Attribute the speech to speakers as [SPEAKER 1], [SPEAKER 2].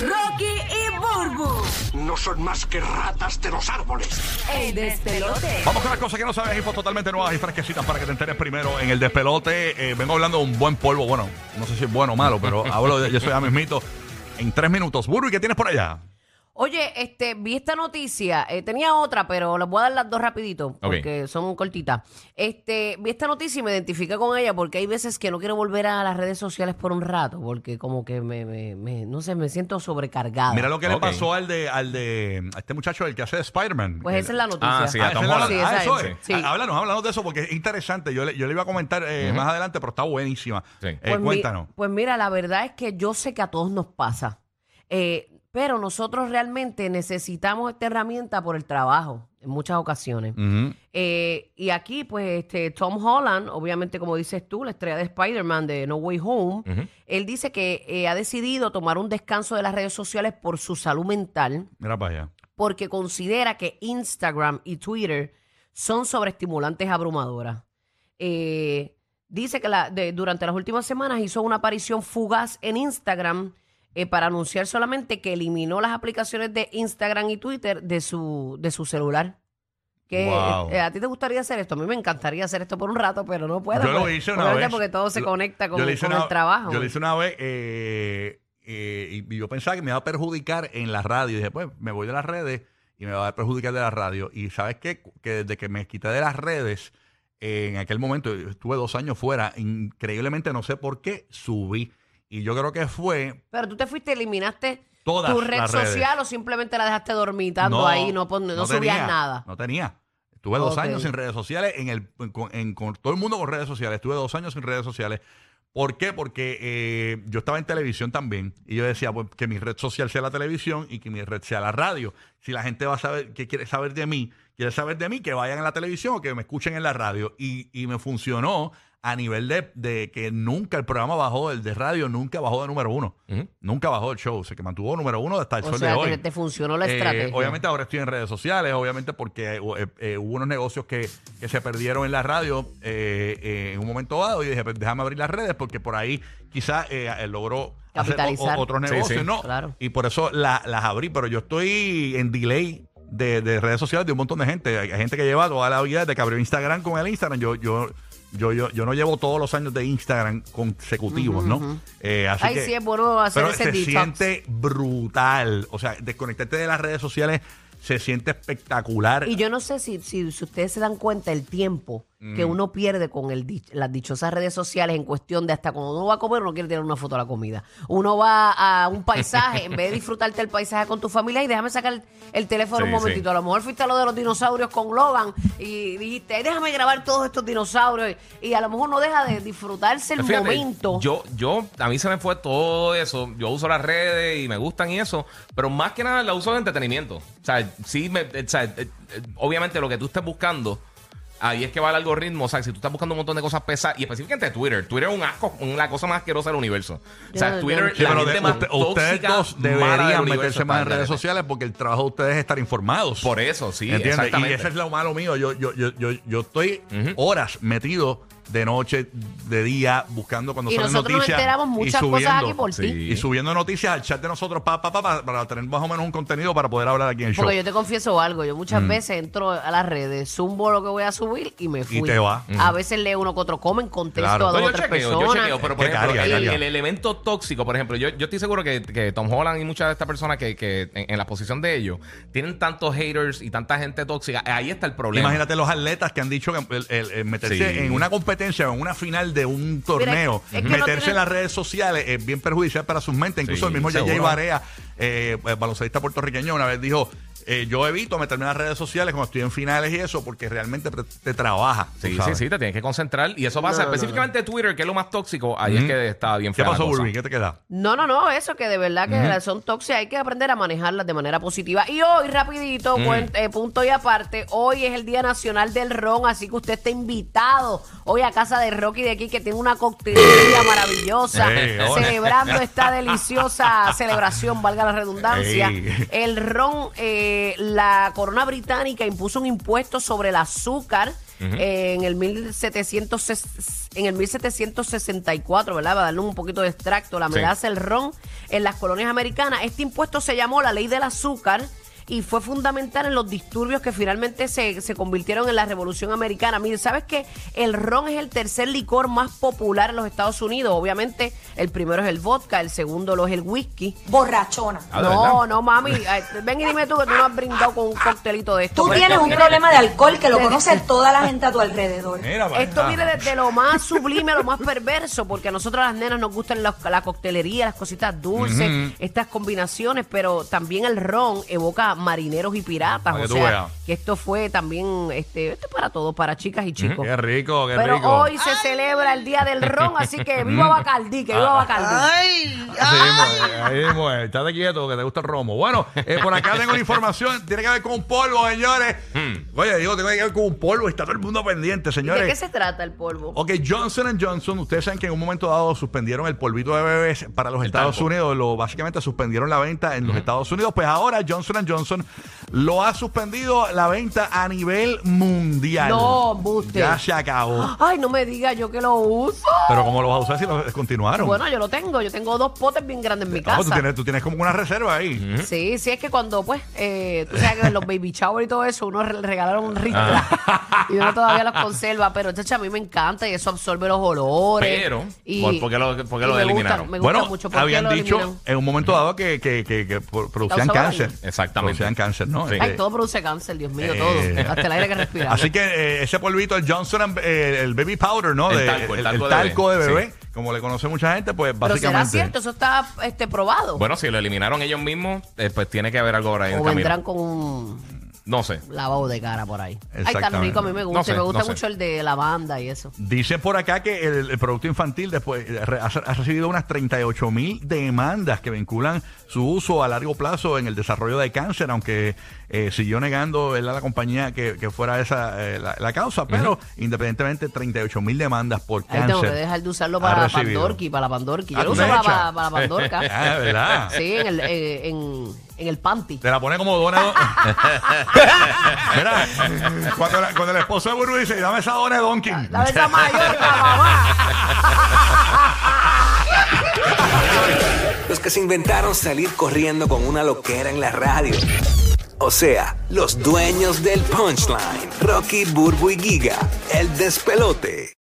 [SPEAKER 1] Rocky y Burbu,
[SPEAKER 2] No son más que ratas de los árboles.
[SPEAKER 1] el despelote.
[SPEAKER 3] Vamos con las cosas que no sabes, infos totalmente nuevas y fresquecitas para que te enteres primero en el despelote. Eh, vengo hablando de un buen polvo, bueno, no sé si es bueno o malo, pero hablo de, yo soy a mismito en tres minutos. Burbu, ¿y qué tienes por allá?
[SPEAKER 4] Oye, este, vi esta noticia, eh, tenía otra, pero les voy a dar las dos rapidito, porque son cortitas. Este, vi esta noticia y me identifiqué con ella porque hay veces que no quiero volver a las redes sociales por un rato, porque como que me, me, me- no sé, me siento sobrecargada.
[SPEAKER 3] Mira lo que le
[SPEAKER 5] Ok.
[SPEAKER 3] pasó al de, al de a este muchacho, el que hace de Spider-Man.
[SPEAKER 4] Pues
[SPEAKER 3] El-
[SPEAKER 4] esa es la noticia.
[SPEAKER 5] Ah, sí,
[SPEAKER 3] Ah,
[SPEAKER 5] a Tom
[SPEAKER 3] esa es la-
[SPEAKER 5] Holland.
[SPEAKER 4] Sí,
[SPEAKER 3] ah,
[SPEAKER 4] esa
[SPEAKER 3] eso
[SPEAKER 4] es.
[SPEAKER 3] es.
[SPEAKER 4] Sí.
[SPEAKER 3] Ah, Háblanos, háblanos de eso porque es interesante. Yo le, yo le iba a comentar eh, más adelante, pero está buenísima.
[SPEAKER 5] Sí.
[SPEAKER 3] Eh,
[SPEAKER 4] Pues mi-
[SPEAKER 3] cuéntanos.
[SPEAKER 4] pues mira, la verdad es que yo sé que a todos nos pasa. Eh, pero nosotros realmente necesitamos esta herramienta por el trabajo, en muchas ocasiones. Eh, y aquí, pues, este, Tom Holland, obviamente, como dices tú, la estrella de Spider-Man de No Way Home, él dice que eh, ha decidido tomar un descanso de las redes sociales por su salud mental,
[SPEAKER 3] Mira para allá.
[SPEAKER 4] porque considera que Instagram y Twitter son sobreestimulantes abrumadoras. Eh, dice que la- de- durante las últimas semanas hizo una aparición fugaz en Instagram eh, para anunciar solamente que eliminó las aplicaciones de Instagram y Twitter de su, de su celular. Que,
[SPEAKER 3] Wow.
[SPEAKER 4] eh, ¿A ti te gustaría hacer esto? A mí me encantaría hacer esto por un rato, pero no puedo.
[SPEAKER 3] Yo lo
[SPEAKER 4] porque-
[SPEAKER 3] hice una vez.
[SPEAKER 4] porque todo se conecta con,
[SPEAKER 3] una-
[SPEAKER 4] el trabajo.
[SPEAKER 3] Yo lo hice una vez eh, eh, y yo pensaba que me iba a perjudicar en la radio. Y dije, pues me voy de las redes y me va a perjudicar de la radio. Y sabes qué? Que desde que me quité de las redes, en aquel momento estuve dos años fuera, increíblemente no sé por qué subí. Y yo creo que fue
[SPEAKER 4] Pero tú te fuiste, eliminaste
[SPEAKER 3] Todas
[SPEAKER 4] tu red
[SPEAKER 3] las redes.
[SPEAKER 4] social o simplemente la dejaste dormitando ahí, no, pon- no, subías
[SPEAKER 3] tenía,
[SPEAKER 4] nada.
[SPEAKER 3] No tenía. Estuve dos
[SPEAKER 4] Ok.
[SPEAKER 3] años sin redes sociales, en el, en- con, en- con todo el mundo con redes sociales. Estuve dos años sin redes sociales. ¿Por qué? Porque eh, yo estaba en televisión también y yo decía pues, que mi red social sea la televisión y que mi red sea la radio. Si la gente va a saber qué quiere saber de mí, quiere saber de mí, que vayan a la televisión o que me escuchen en la radio. Y, y me funcionó a nivel de, de que nunca el programa bajó, el de radio nunca bajó de número uno. Nunca bajó el show, se que mantuvo número uno hasta el
[SPEAKER 4] O
[SPEAKER 3] sol
[SPEAKER 4] sea,
[SPEAKER 3] de hoy.
[SPEAKER 4] que te funcionó la
[SPEAKER 3] Eh,
[SPEAKER 4] estrategia.
[SPEAKER 3] obviamente ahora estoy en redes sociales, obviamente porque eh, eh, hubo unos negocios que, que se perdieron en la radio eh, eh, en un momento dado y dije, pues déjame abrir las redes porque por ahí quizás eh, eh, logró hacer o-
[SPEAKER 4] Capitalizar.
[SPEAKER 3] o- otros
[SPEAKER 5] Sí,
[SPEAKER 3] negocios,
[SPEAKER 5] sí.
[SPEAKER 3] ¿no?
[SPEAKER 4] Claro.
[SPEAKER 3] Y por eso la- las abrí, pero yo estoy en delay. De, de redes sociales de un montón de gente. Hay gente que lleva toda la vida desde que abrió Instagram con el Instagram. Yo, yo, yo, yo, yo no llevo todos los años de Instagram consecutivos, ¿no? Eh, así
[SPEAKER 4] Ay,
[SPEAKER 3] que-
[SPEAKER 4] sí, es bueno hacer
[SPEAKER 3] pero
[SPEAKER 4] ese
[SPEAKER 3] se
[SPEAKER 4] detox.
[SPEAKER 3] siente brutal. O sea, desconectarte de las redes sociales se siente espectacular.
[SPEAKER 4] Y yo no sé si, si, si ustedes se dan cuenta el tiempo que
[SPEAKER 3] Mm.
[SPEAKER 4] uno pierde con el dich- las dichosas redes sociales en cuestión de hasta cuando uno va a comer, uno quiere tener una foto de la comida. Uno va a un paisaje, en vez de disfrutarte el paisaje con tu familia, y déjame sacar el, el teléfono un momentito.
[SPEAKER 5] sí.
[SPEAKER 4] A lo mejor fuiste a lo de los dinosaurios con Logan y dijiste, "Ay, déjame grabar todos estos dinosaurios. Y a lo mejor no deja de disfrutarse el
[SPEAKER 5] Fíjate,
[SPEAKER 4] momento.
[SPEAKER 5] Yo, yo, a mí se me fue todo eso. Yo uso las redes y me gustan y eso, pero más que nada la uso de entretenimiento. O sea, sí, me, o sea, eh, eh, obviamente lo que tú estés buscando, ahí es que va el algoritmo. O sea, si tú estás buscando un montón de cosas pesadas, y específicamente Twitter, Twitter es un asco, la cosa más asquerosa del universo. O sea, Twitter,
[SPEAKER 3] Sí,
[SPEAKER 5] la gente
[SPEAKER 3] de-
[SPEAKER 5] más
[SPEAKER 3] usted- ustedes
[SPEAKER 5] tóxica,
[SPEAKER 3] dos deberían
[SPEAKER 5] universo
[SPEAKER 3] meterse más en redes sociales porque el trabajo de ustedes es estar informados.
[SPEAKER 5] Por eso, sí,
[SPEAKER 3] ¿Entiendes? Y
[SPEAKER 5] exactamente.
[SPEAKER 3] ese es lo malo mío. Yo, yo, yo, yo, yo estoy horas metido de noche, de día, buscando cuando
[SPEAKER 4] Y
[SPEAKER 3] salen
[SPEAKER 4] nosotros nos
[SPEAKER 3] noticias.
[SPEAKER 4] enteramos
[SPEAKER 3] y
[SPEAKER 4] muchas cosas
[SPEAKER 3] subiendo-
[SPEAKER 4] aquí por ti.
[SPEAKER 3] Y subiendo noticias al chat de nosotros pa, pa, pa, pa, para tener más o menos un contenido para poder hablar aquí en el show.
[SPEAKER 4] Porque yo te confieso algo, yo muchas veces entro a las redes, zumbo lo que voy a subir y me fui.
[SPEAKER 3] te va.
[SPEAKER 4] A veces leo uno que otro comen, contesto
[SPEAKER 3] Claro.
[SPEAKER 4] a dos o
[SPEAKER 5] yo
[SPEAKER 4] tres
[SPEAKER 5] chequeo, yo
[SPEAKER 4] personas.
[SPEAKER 5] chequeo, pero por ejemplo,
[SPEAKER 3] carga,
[SPEAKER 5] el,
[SPEAKER 3] carga.
[SPEAKER 5] el elemento tóxico, por ejemplo, yo, yo estoy seguro que, que Tom Holland y muchas de estas personas que, que en, en la posición de ellos tienen tantos haters y tanta gente tóxica. Ahí está el problema.
[SPEAKER 3] Imagínate los atletas que han dicho que el- el- el meterse
[SPEAKER 5] Sí.
[SPEAKER 3] en una competencia o en una final de un torneo,
[SPEAKER 4] es que no
[SPEAKER 3] meterse
[SPEAKER 4] tiene-
[SPEAKER 3] en las redes sociales es bien perjudicial para sus mentes. Incluso
[SPEAKER 5] Sí,
[SPEAKER 3] el mismo JJ
[SPEAKER 5] seguro.
[SPEAKER 3] Barea, eh, eh, baloncelista puertorriqueño, una vez dijo, eh, yo evito meterme en las redes sociales cuando estoy en finales y eso porque realmente te, te trabaja.
[SPEAKER 5] Sí, sí, sí, te tienes que concentrar. Y eso pasa
[SPEAKER 4] No, no,
[SPEAKER 5] específicamente Twitter, que es lo más tóxico. Ahí es que está bien
[SPEAKER 3] ¿Qué
[SPEAKER 5] fea la
[SPEAKER 3] pasó,
[SPEAKER 5] cosa.
[SPEAKER 3] Burby? ¿Qué te queda?
[SPEAKER 4] No, no, no, eso que de verdad que son tóxicas, hay que aprender a manejarlas de manera positiva. Y hoy, rapidito, buen, eh, punto y aparte, hoy es el Día Nacional del Ron, así que usted está invitado hoy a casa de Rocky de aquí, que tiene una coctelería maravillosa, celebrando esta deliciosa celebración, valga la redundancia. El ron, eh, la corona británica impuso un impuesto sobre el azúcar eh, en el 1700, en el 1764, ¿verdad? Para darle un poquito de extracto, la melaza, el ron en las colonias americanas. Este impuesto se llamó la ley del azúcar y fue fundamental en los disturbios que finalmente se, se convirtieron en la Revolución Americana. Mire, ¿sabes que el ron es el tercer licor más popular en los Estados Unidos? Obviamente, el primero es el vodka, el segundo lo es el whisky.
[SPEAKER 6] Borrachona.
[SPEAKER 5] Ah, ¿de
[SPEAKER 4] no,
[SPEAKER 5] verdad?
[SPEAKER 4] no, mami. Ven y dime tú que tú no has brindado con un coctelito de esto.
[SPEAKER 6] Tú tienes un problema de alcohol que lo conoce toda la gente a tu alrededor.
[SPEAKER 3] Mira,
[SPEAKER 4] Esto viene desde lo más sublime a lo más perverso, porque a nosotros las nenas nos gustan la, la coctelería, las cositas dulces, estas combinaciones, pero también el ron evoca marineros y piratas.
[SPEAKER 3] Para
[SPEAKER 4] O
[SPEAKER 3] que tú
[SPEAKER 4] sea,
[SPEAKER 3] veas.
[SPEAKER 4] que esto fue también, este, esto es para todos, para chicas y chicos.
[SPEAKER 3] Qué rico, qué
[SPEAKER 4] Pero
[SPEAKER 3] rico.
[SPEAKER 4] hoy se celebra el Día del Ron, así que viva Bacardí, que viva Bacardí.
[SPEAKER 3] Así mismo ahí mismo es. Estate quieto que te gusta el romo. Bueno, eh, por acá tengo la información. Tiene que ver con un polvo, señores. Oye, digo, tiene que ver con un polvo. Está todo el mundo pendiente,
[SPEAKER 4] ¿De qué
[SPEAKER 3] señores.
[SPEAKER 4] se trata el polvo?
[SPEAKER 3] Ok, Johnson Johnson, ustedes saben que en un momento dado suspendieron el polvito de bebés para los Estados. Unidos, lo básicamente suspendieron la venta en los Estados Unidos, pues ahora Johnson Johnson lo ha suspendido la venta a nivel mundial.
[SPEAKER 4] No, embuste.
[SPEAKER 3] Ya se acabó.
[SPEAKER 4] Ay, no me diga yo que lo uso.
[SPEAKER 3] Pero como lo vas a usar si lo descontinuaron?
[SPEAKER 4] Bueno, yo lo tengo, yo tengo dos potes bien grandes en mi
[SPEAKER 3] No,
[SPEAKER 4] casa.
[SPEAKER 3] tú, tienes, tú tienes como una reserva ahí.
[SPEAKER 4] Sí, sí, es que cuando, pues, eh, tú sabes que los baby shower y todo eso, uno regalaron un ristra y uno todavía los conserva, pero chacha, a mí me encanta y eso absorbe los olores.
[SPEAKER 5] Pero,
[SPEAKER 4] y,
[SPEAKER 5] ¿por- qué lo- por qué
[SPEAKER 4] y
[SPEAKER 5] lo
[SPEAKER 4] me
[SPEAKER 5] eliminaron?
[SPEAKER 4] Gusta, me gusta
[SPEAKER 3] Bueno,
[SPEAKER 4] mucho. ¿Por qué
[SPEAKER 3] habían dicho en un momento dado que, que, que, que pro- producían cáncer.
[SPEAKER 4] daño.
[SPEAKER 5] Exactamente.
[SPEAKER 3] Producían cáncer, ¿no?
[SPEAKER 5] Sí.
[SPEAKER 3] Este,
[SPEAKER 4] Ay, todo produce cáncer, Dios mío,
[SPEAKER 3] Eh,
[SPEAKER 4] todo. Hasta el aire que respiramos.
[SPEAKER 3] Así que eh, ese polvito, el Johnson, and- eh, el baby powder, ¿no?
[SPEAKER 5] El
[SPEAKER 3] De-
[SPEAKER 5] talco, el talco de
[SPEAKER 3] talco de
[SPEAKER 5] bebé.
[SPEAKER 3] bebé, como le conoce mucha gente, pues
[SPEAKER 4] pero será
[SPEAKER 3] básicamente.
[SPEAKER 4] cierto, eso está este, probado.
[SPEAKER 5] Bueno, si lo eliminaron ellos mismos, eh, pues tiene que haber algo por ahí en
[SPEAKER 4] o
[SPEAKER 5] el camino.
[SPEAKER 4] vendrán con un
[SPEAKER 5] No sé.
[SPEAKER 4] lavado de cara por ahí. Ay, tan rico, a mí me gusta.
[SPEAKER 5] No sé,
[SPEAKER 4] me gusta
[SPEAKER 5] no sé.
[SPEAKER 4] mucho el de lavanda y eso.
[SPEAKER 3] Dicen por acá que el, el producto infantil después eh, re- ha, ha recibido unas 38 mil demandas que vinculan su uso a largo plazo en el desarrollo de cáncer, aunque eh, siguió negando ¿verdad? la compañía que, que fuera esa eh, la, la causa, pero independientemente 38 mil demandas por
[SPEAKER 4] Ahí tengo que
[SPEAKER 3] cáncer.
[SPEAKER 4] dejar de usarlo para la. Pandorki, para la Pandorki. Yo
[SPEAKER 3] Ah,
[SPEAKER 4] lo
[SPEAKER 3] ¿tú
[SPEAKER 4] uso para, la Pandorca.
[SPEAKER 3] Ah, ¿verdad?
[SPEAKER 4] Sí, en el, eh, en, en el panty.
[SPEAKER 3] Te la pone como dona. don- Mira, cuando, la- cuando el esposo de Buru dice, dame esa dona de Donkin.
[SPEAKER 4] La esa Mallorca, mamá.
[SPEAKER 7] Los que se inventaron salir corriendo con una loquera en la radio. O sea, los dueños del punchline. Rocky, Burbu y Giga. El despelote.